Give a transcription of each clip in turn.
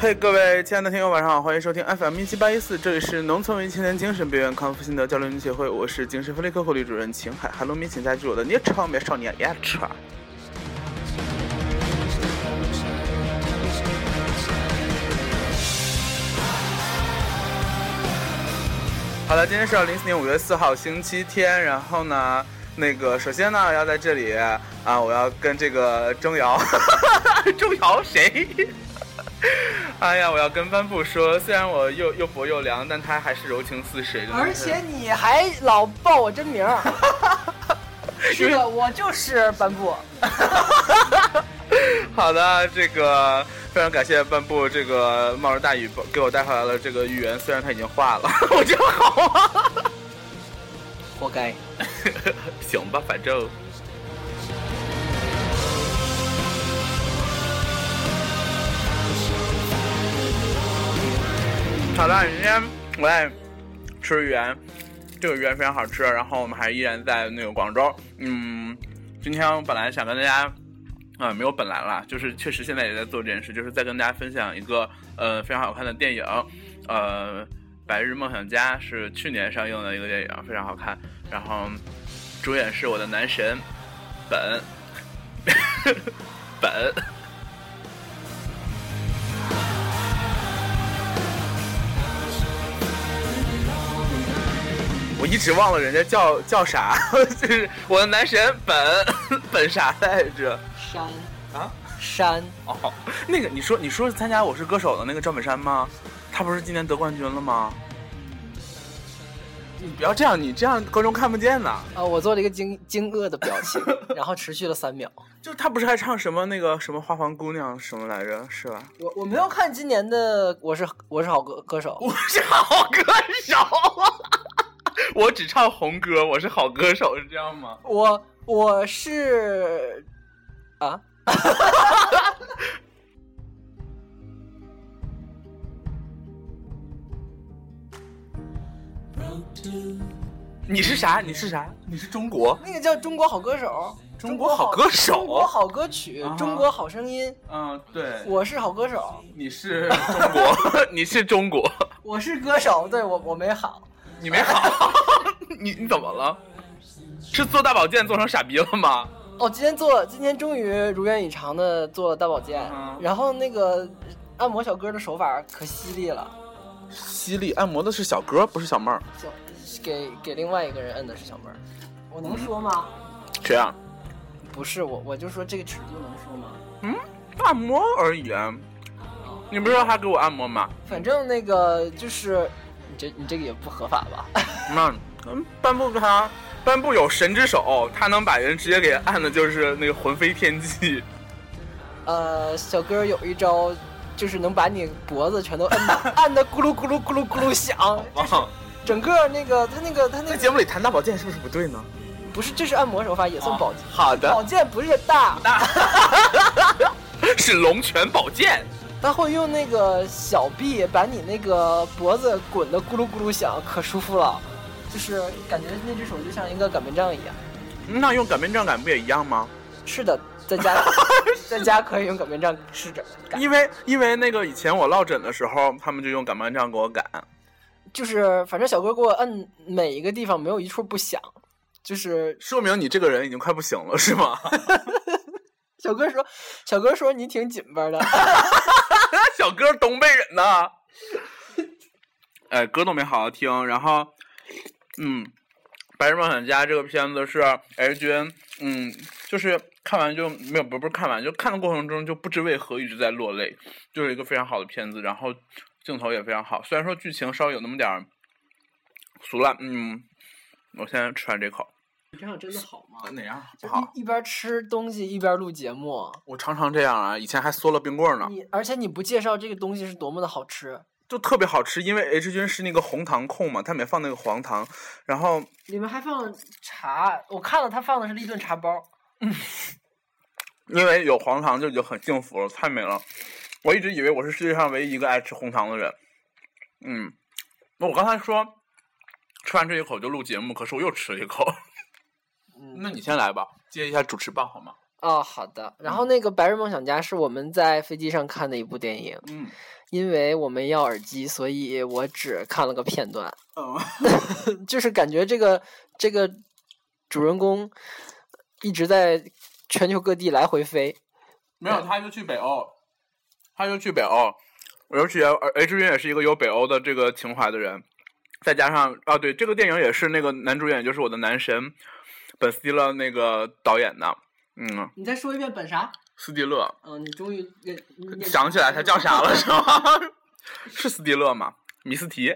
嘿，各位亲爱的听友，晚上好，欢迎收听 FM 一七八一四，这里是农村文艺青年精神病院康复心得交流协会，我是精神分裂科护理主任秦海。Hello，请加入我的昵称，别少年别扯。好了，今天是二零一四年五月四号，星期天。然后呢，那个首先呢，要在这里啊，我要跟这个钟瑶，钟瑶谁？哎呀，我要跟帆布说，虽然我又又薄又凉，但他还是柔情似水的。而且你还老报我真名儿，是的，我就是帆布。好的，这个非常感谢半部这个冒着大雨给我带回来了这个芋圆，虽然它已经化了，我觉得好啊，活该。行吧，反正。好的，今天我在吃芋圆，这个芋圆非常好吃，然后我们还依然在那个广州。嗯，今天我本来想跟大家。啊，没有本来了，就是确实现在也在做这件事，就是在跟大家分享一个呃非常好看的电影，呃，《白日梦想家》是去年上映的一个电影，非常好看。然后主演是我的男神本 本，我一直忘了人家叫叫啥，就是我的男神本 本啥来着？山啊，山哦，那个你说你说参加我是歌手的那个赵本山吗？他不是今年得冠军了吗？你不要这样，你这样观众看不见呐。啊，我做了一个惊惊愕的表情，然后持续了三秒。就他不是还唱什么那个什么花房姑娘什么来着？是吧？我我没有看今年的我是我是好歌歌手，我是好歌手，我只唱红歌，我是好歌手是这样吗？我我是。啊！你是啥？你是啥？你是中国？那个叫中国好歌手，中国好歌手，中国好歌曲，中国好声音。嗯，对。我是好歌手。你是中国？你是中国？我是歌手。对我，我没好。你没好？你你怎么了？是做大保健做成傻逼了吗？哦，今天做，今天终于如愿以偿的做了大保健，然后那个按摩小哥的手法可犀利了，犀利，按摩的是小哥，不是小妹儿，给给另外一个人摁的是小妹儿，我能说吗？谁啊？不是我，我就说这个尺度能说吗？嗯，按摩而已，你不是说他给我按摩吗？反正那个就是你这你这个也不合法吧？那嗯，半步他。颁布有神之手，他能把人直接给按的，就是那个魂飞天际。呃，小哥有一招，就是能把你脖子全都按按的咕噜咕噜咕噜咕噜响。整个那个他那个他那个节目里弹大宝剑是不是不对呢？不是，这是按摩手法，也算保健。好的，宝剑不是大 大，是龙泉宝剑。他会用那个小臂把你那个脖子滚的咕噜咕噜响，可舒服了。就是感觉那只手就像一个擀面杖一样，那用擀面杖擀不也一样吗？是的，在家 在家可以用擀面杖试着擀。因为因为那个以前我落枕的时候，他们就用擀面杖给我擀。就是反正小哥给我摁每一个地方没有一处不响，就是说明你这个人已经快不行了，是吗？小哥说，小哥说你挺紧巴的。小哥东北人呐，哎，歌都没好好听，然后。嗯，《白日梦想家》这个片子是 H 君，嗯，就是看完就没有，不不是看完，就看的过程中就不知为何一直在落泪，就是一个非常好的片子，然后镜头也非常好，虽然说剧情稍微有那么点儿俗烂，嗯，我先吃完这口。你这样真的好吗？哪样不好？一边吃东西一边录节目。我常常这样啊，以前还嗦了冰棍呢。你而且你不介绍这个东西是多么的好吃。就特别好吃，因为 H 君是那个红糖控嘛，他里面放那个黄糖，然后里面还放茶，我看了他放的是立顿茶包。嗯，因为有黄糖就已经很幸福了，太美了。我一直以为我是世界上唯一一个爱吃红糖的人。嗯，那我刚才说吃完这一口就录节目，可是我又吃了一口。嗯，那你先来吧，接一下主持棒好吗？哦，好的。然后那个《白日梦想家》是我们在飞机上看的一部电影，嗯因为我们要耳机，所以我只看了个片段。哦，就是感觉这个这个主人公一直在全球各地来回飞。没有，他就去北欧，他就去北欧，而且呃 H 君也是一个有北欧的这个情怀的人，再加上啊，对，这个电影也是那个男主演就是我的男神本斯蒂勒那个导演的，嗯，你再说一遍本啥？斯蒂勒，嗯，你终于想起来他叫啥了是吗？是斯蒂勒吗？米斯提，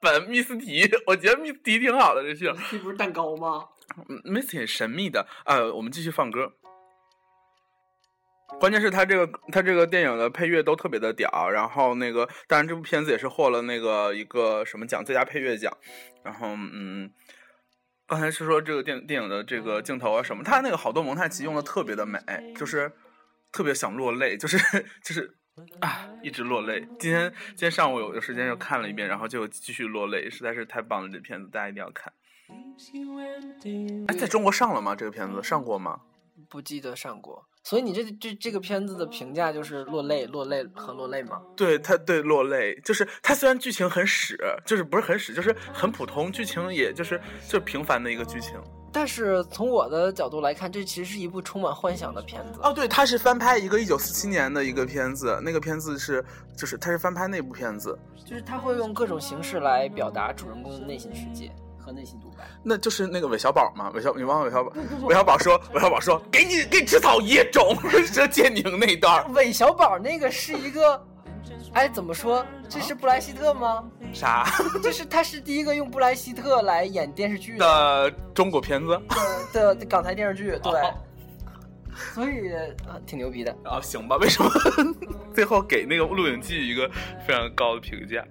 本密斯提，我觉得密斯提挺好的，这姓。这不是蛋糕吗？嗯，密斯提很神秘的。呃，我们继续放歌。关键是他这个他这个电影的配乐都特别的屌，然后那个当然这部片子也是获了那个一个什么奖最佳配乐奖，然后嗯，刚才是说这个电电影的这个镜头啊什么，他那个好多蒙太奇用的特别的美，就是特别想落泪，就是就是啊一直落泪。今天今天上午有有时间就看了一遍，然后就继续落泪，实在是太棒了，这片子大家一定要看。哎，在中国上了吗？这个片子上过吗？不记得上过，所以你这这这个片子的评价就是落泪、落泪和落泪吗？对，他对落泪，就是他虽然剧情很屎，就是不是很屎，就是很普通，剧情也就是就是平凡的一个剧情。但是从我的角度来看，这其实是一部充满幻想的片子。哦，对，它是翻拍一个一九四七年的一个片子，那个片子是就是它是翻拍那部片子，就是他会用各种形式来表达主人公的内心世界和内心独白。那就是那个韦小宝嘛，韦小你忘了韦小宝？韦小宝说，韦小宝说，给你给你吃草野种，是建宁那一段儿。韦小宝那个是一个，哎，怎么说？这是布莱希特吗？啥 就是他是第一个用布莱希特来演电视剧的的中国片子？的的港台电视剧，对哦，所以啊挺牛逼的。啊，行吧，为什么 最后给那个《录影记》一个非常高的评价？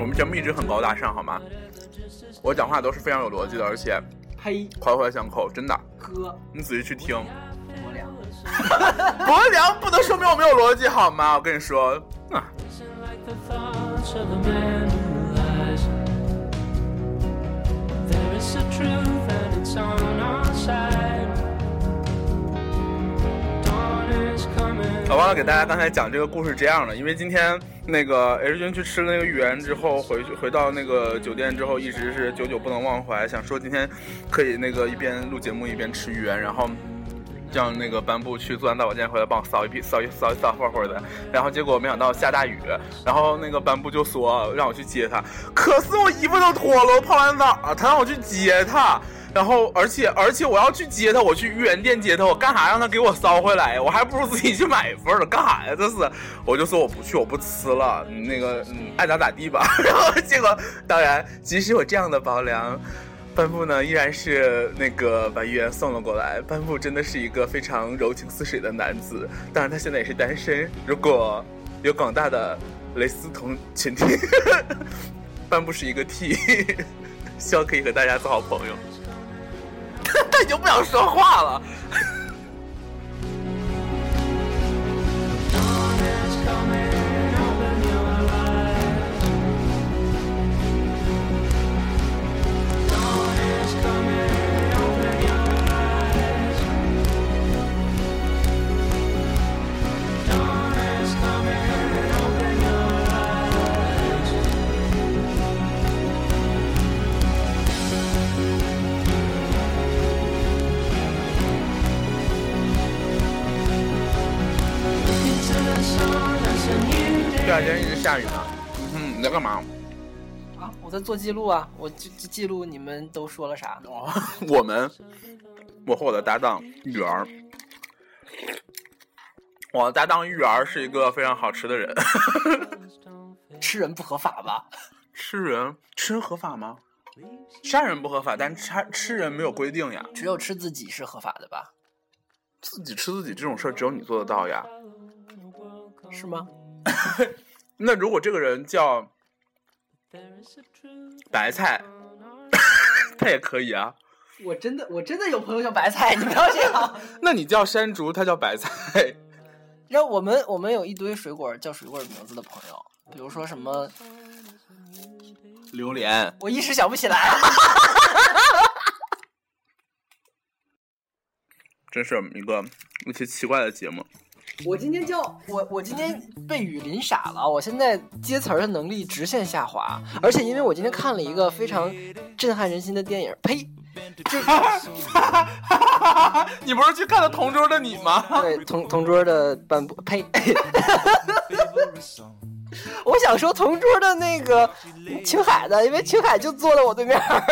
我们节目一直很高大上，好吗？我讲话都是非常有逻辑的，而且呸，环环相扣，真的。哥，你仔细去听，我俩。博良不能说明我没有逻辑，好吗？我跟你说，啊，我忘了给大家刚才讲这个故事这样的，因为今天那个 H 君去吃了那个芋圆之后，回去回到那个酒店之后，一直是久久不能忘怀，想说今天可以那个一边录节目一边吃芋圆，然后。让那个班布去做完大保健回来帮我扫一批扫一扫一扫会会的，然后结果没想到下大雨，然后那个班布就说让我去接他，可是我衣服都脱了，我泡完澡，他让我去接他，然后而且而且我要去接他，我去芋圆店接他，我干啥让他给我捎回来呀？我还不如自己去买一份呢，干啥呀？这是，我就说我不去，我不吃了，那个嗯爱咋咋地吧。然后结果当然，即使有这样的包粮。班布呢，依然是那个把芋圆送了过来。班布真的是一个非常柔情似水的男子，当然他现在也是单身。如果有广大的蕾丝同群体，班布是一个 T，希望可以和大家做好朋友。他已经不想说话了。二 day. 天一直下雨呢。嗯，你在干嘛？啊，我在做记录啊，我记记记录你们都说了啥。哦，我们，我和我的搭档玉儿，我的搭档玉儿是一个非常好吃的人。吃人不合法吧？吃人，吃人合法吗？杀人不合法，但吃吃人没有规定呀。只有吃自己是合法的吧？自己吃自己这种事儿，只有你做得到呀。是吗？那如果这个人叫白菜，他也可以啊。我真的我真的有朋友叫白菜，你不要这样。那你叫山竹，他叫白菜。然后我们我们有一堆水果叫水果名字的朋友，比如说什么，榴莲，我一时想不起来。真是一个一些奇怪的节目。我今天叫我我今天被雨淋傻了，我现在接词儿的能力直线下滑，而且因为我今天看了一个非常震撼人心的电影，呸，这 你不是去看了《同桌的你》吗？对同同桌的半部，呸，我想说同桌的那个青海的，因为青海就坐在我对面儿。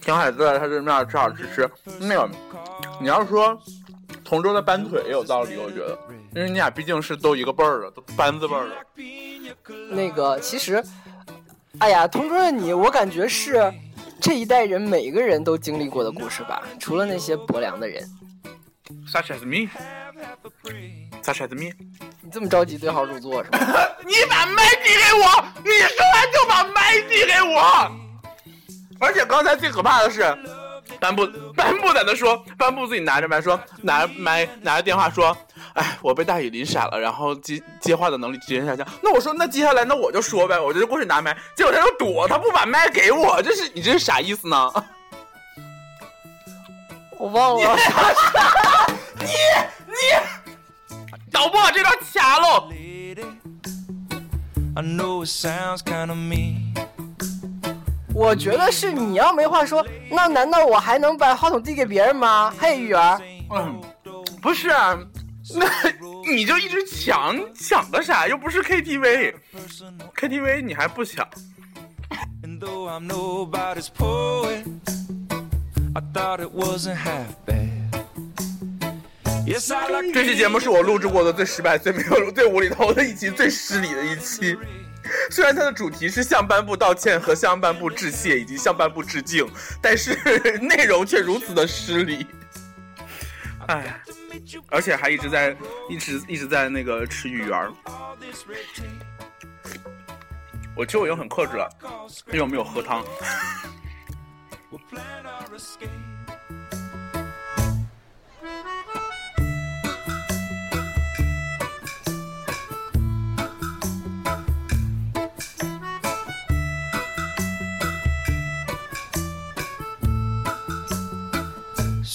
挺海坐在他对面，正好吃吃那个。你要说同桌的搬腿也有道理，我觉得，因为你俩毕竟是都一个辈儿的，都班字辈儿的。那个其实，哎呀，同桌的你，我感觉是这一代人每个人都经历过的故事吧，除了那些薄凉的人。Such as me, such as me。你这么着急对号入座是吧？你把麦递给我，你说完就把麦递给我。而且刚才最可怕的是，颁布颁布在那说，颁布自己拿着麦说，拿着麦拿着电话说，哎，我被大雨淋傻了，然后接接话的能力直接下降。那我说，那接下来那我就说呗，我就过去拿麦，结果他就躲，他不把麦给我，这是你这是啥意思呢？我忘了。你你导播这段掐喽。I know it sounds kinda mean. 我觉得是你要没话说，那难道我还能把话筒递给别人吗？嘿，玉儿，嗯，不是啊，那 你就一直抢抢的啥？又不是 KTV，KTV 你还不抢？I'm nobody's poet, I thought it wasn't half bad. Yes, I like 这期节目是我录制过的最失败、最没有、最无厘头的一期、最失礼的一期。虽然它的主题是向颁布道歉和向颁布致谢以及向颁布致敬，但是 内容却如此的失礼。哎，而且还一直在、一直一直在那个吃芋圆儿。我其实我已经很克制了，因为我没有喝汤。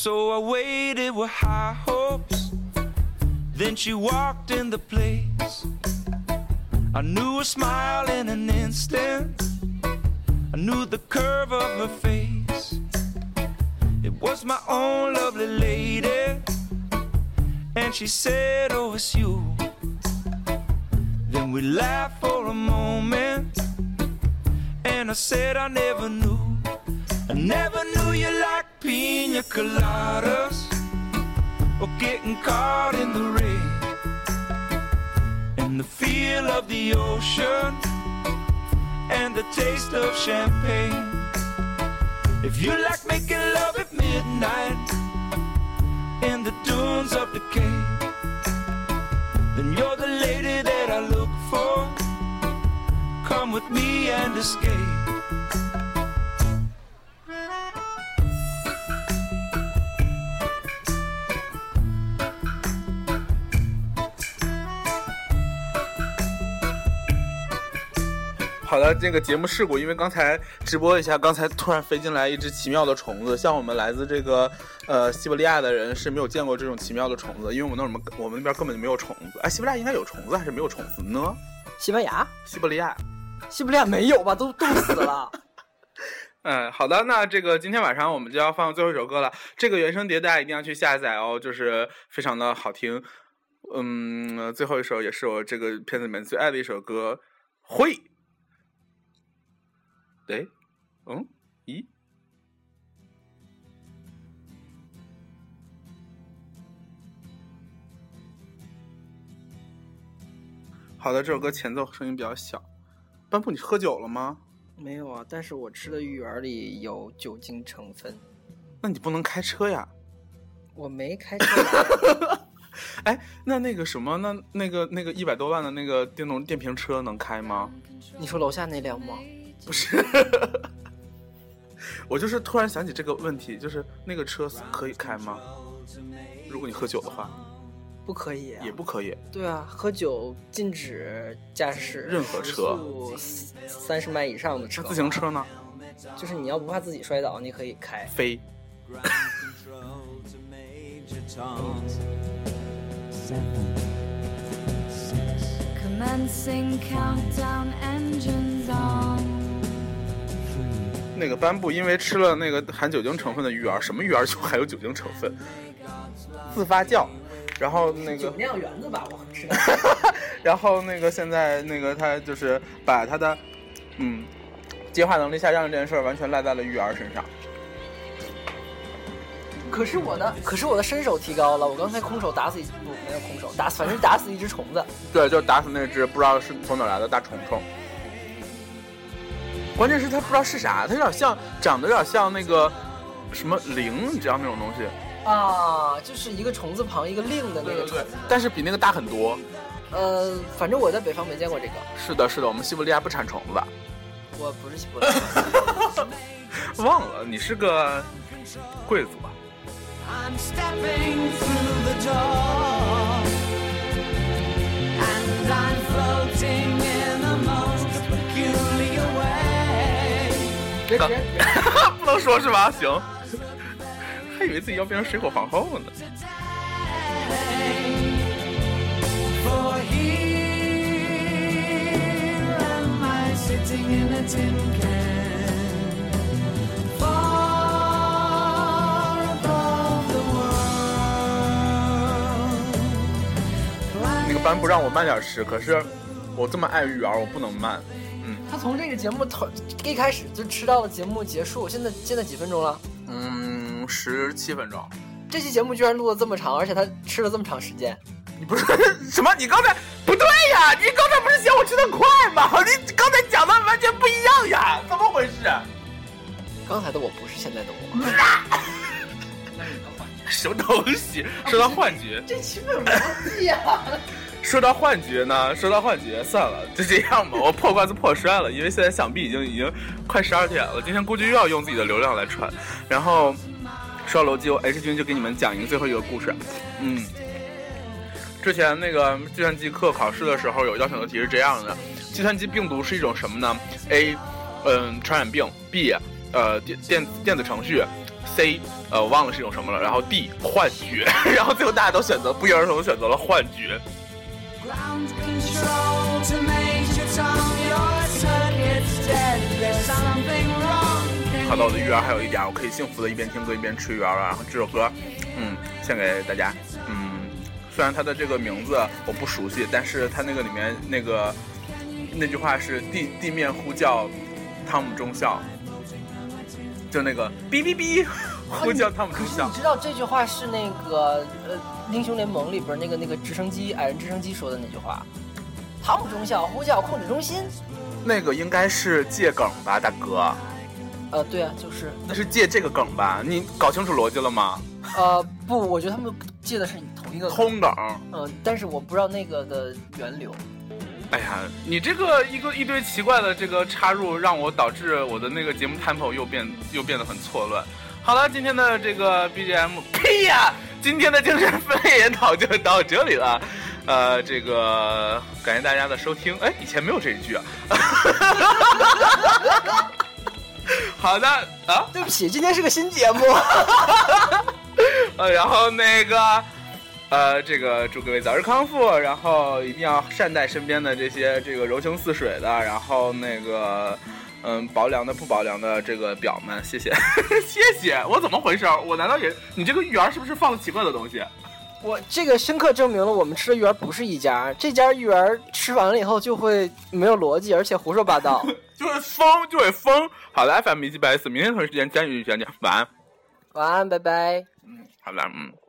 So I waited with high hopes. Then she walked in the place. I knew her smile in an instant. I knew the curve of her face. It was my own lovely lady. And she said, Oh, it's you. Then we laughed for a moment. And I said, I never knew. I never knew you liked pina coladas or getting caught in the rain. And the feel of the ocean and the taste of champagne. If you like making love at midnight in the dunes of the Cape, then you're the lady that I look for. Come with me and escape. 好的，这个节目事故，因为刚才直播一下，刚才突然飞进来一只奇妙的虫子，像我们来自这个呃西伯利亚的人是没有见过这种奇妙的虫子，因为我们那儿我们那边根本就没有虫子。哎，西伯利亚应该有虫子还是没有虫子呢？西班牙、西伯利亚。西伯利亚没有吧？都冻死了。嗯，好的，那这个今天晚上我们就要放最后一首歌了。这个原声碟大家一定要去下载哦，就是非常的好听。嗯，最后一首也是我这个片子里面最爱的一首歌，《会》。对，嗯，咦，好的，这首歌前奏声音比较小。班布，你喝酒了吗？没有啊，但是我吃的芋圆里有酒精成分。那你不能开车呀。我没开车。哎，那那个什么，那那个那个一百多万的那个电动电瓶车能开吗？你说楼下那辆吗？不是，我就是突然想起这个问题，就是那个车可以开吗？如果你喝酒的话，不可以、啊也。不可以。对啊，喝酒禁止驾驶任何车三十迈以上的车。自行车呢？就是你要不怕自己摔倒，你可以开。飞。Commencing countdown engines on. 那个斑布因为吃了那个含酒精成分的鱼饵，什么鱼饵就含有酒精成分，自发酵，然后那个，酿圆子吧，我知道。然后那个现在那个他就是把他的嗯接话能力下降这件事儿完全赖在了鱼饵身上。可是我的，可是我的身手提高了。我刚才空手打死一不没有空手打死，反正打死一只虫子。对，就打死那只不知道是从哪来的大虫虫。关键是它不知道是啥，它有点像，长得有点像那个什么灵，你知道那种东西。啊，就是一个虫字旁一个令的那个虫。但是比那个大很多。呃，反正我在北方没见过这个。是的，是的，我们西伯利亚不产虫子。我不是西伯利亚。忘了，你是个贵族吧？I'm 别别别！不能说是吧？行，还以为自己要变成水果皇后呢。For here am I sitting in a tin can, far above the world. 那个班不让我慢点吃，可是我这么爱鱼饵，我不能慢。他从这个节目头一开始就吃到了节目结束，现在现在几分钟了？嗯，十七分钟。这期节目居然录了这么长，而且他吃了这么长时间。你不是什么？你刚才不对呀！你刚才不是嫌我吃的快吗？你刚才讲的完全不一样呀！怎么回事？刚才的我不是现在的我。什么东西？说到幻觉，这期没有逻辑啊！说到幻觉呢？说到幻觉，算了，就这样吧。我破罐子破摔了，因为现在想必已经已经快十二点了，今天估计又要用自己的流量来传。然后说到楼机，我 H 君就给你们讲一个最后一个故事。嗯，之前那个计算机课考试的时候，有一道选择题是这样的：计算机病毒是一种什么呢？A，嗯，传染病；B，呃，电电电子程序；C，呃，我忘了是一种什么了。然后 D，幻觉。然后最后大家都选择不约而同选择了幻觉。好的，我的育儿还有一点，我可以幸福的一边听歌一边吃鱼儿了。然后这首歌，嗯，献给大家。嗯，虽然它的这个名字我不熟悉，但是它那个里面那个那句话是地地面呼叫汤姆中校，就那个哔哔哔呼叫汤姆中校可是你。知道这句话是那个呃英雄联盟里边那个那个直升机矮人直升机说的那句话，汤姆中校呼叫控制中心。那个应该是借梗吧，大哥，呃，对啊，就是那是借这个梗吧？你搞清楚逻辑了吗？呃不，我觉得他们借的是同一个梗，通梗。嗯、但是我不知道那个的源流。哎呀，你这个一个一堆奇怪的这个插入，让我导致我的那个节目 tempo 又变又变得很错乱。好了，今天的这个 BGM，呸 呀！今天的精神分裂研讨就到这里了。呃，这个感谢大家的收听。哎，以前没有这一句啊。好的啊，对不起，今天是个新节目。呃，然后那个，呃，这个祝各位早日康复，然后一定要善待身边的这些这个柔情似水的，然后那个，嗯，薄凉的不薄凉的这个表们，谢谢，谢谢。我怎么回事？我难道也你这个芋圆是不是放了奇怪的东西？我这个深刻证明了我们吃的芋圆不是一家，这家芋圆吃完了以后就会没有逻辑，而且胡说八道。就会疯，就会疯。好的，FM 一七八四，明天同一时间将与见见，晚安。晚安，拜拜。嗯好了，嗯。